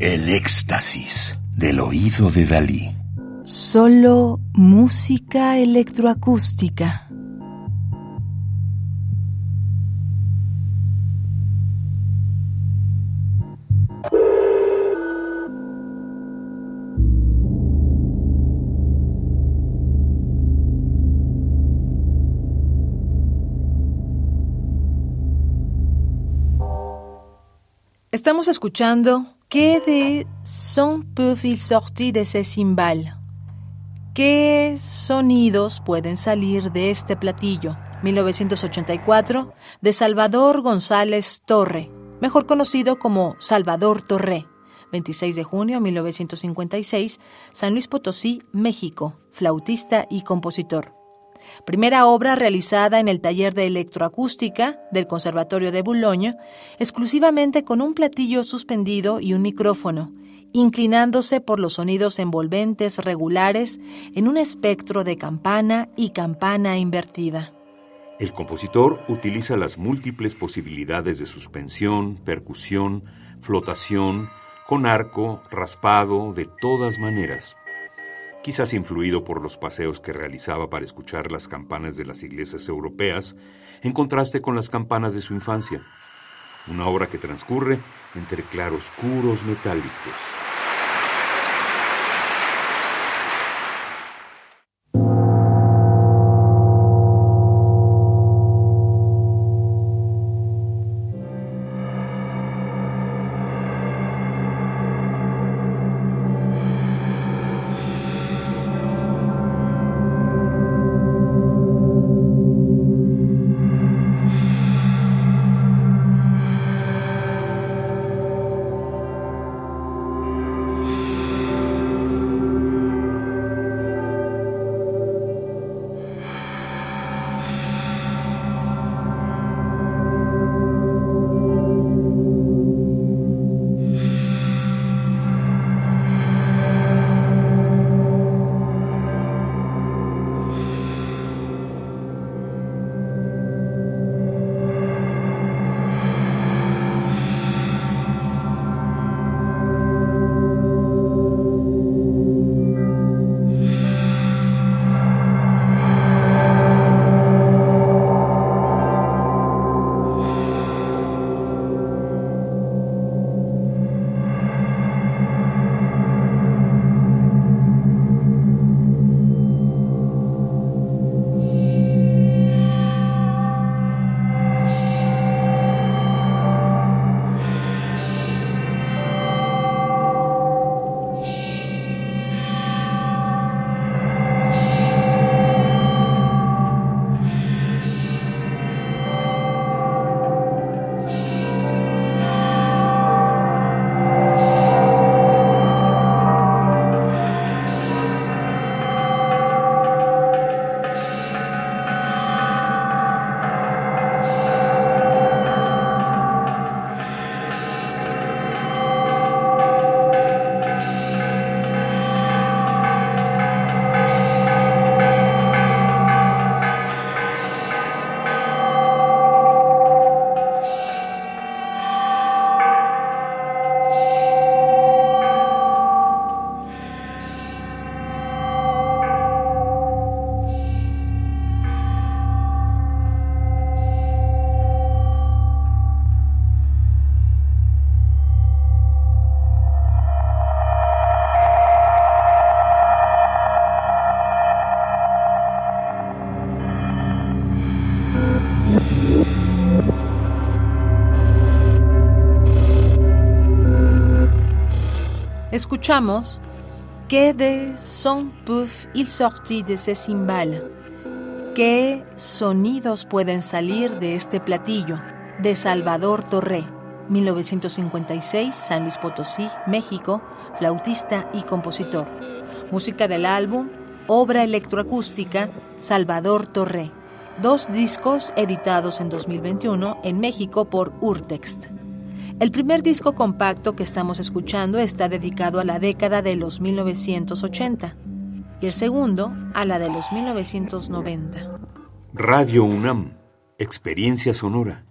El éxtasis del oído de Dalí. Solo música electroacústica. Estamos escuchando ¿Qué de son peuvent-ils sortir de ces cymbales? ¿Qué sonidos pueden salir de este platillo? 1984, de Salvador González Torre, mejor conocido como Salvador Torre. 26 de junio 1956, San Luis Potosí, México, flautista y compositor primera obra realizada en el taller de electroacústica del Conservatorio de Boulogne, exclusivamente con un platillo suspendido y un micrófono, inclinándose por los sonidos envolventes regulares en un espectro de campana y campana invertida. El compositor utiliza las múltiples posibilidades de suspensión, percusión, flotación, con arco, raspado, de todas maneras quizás influido por los paseos que realizaba para escuchar las campanas de las iglesias europeas, en contraste con las campanas de su infancia. Una obra que transcurre entre claroscuros metálicos. Escuchamos Que de son peuvent-ils sortir de ces cymbales? ¿Qué sonidos pueden salir de este platillo? De Salvador Torre, 1956, San Luis Potosí, México, flautista y compositor. Música del álbum Obra electroacústica Salvador Torre. Dos discos editados en 2021 en México por Urtext. El primer disco compacto que estamos escuchando está dedicado a la década de los 1980 y el segundo a la de los 1990. Radio UNAM, Experiencia Sonora.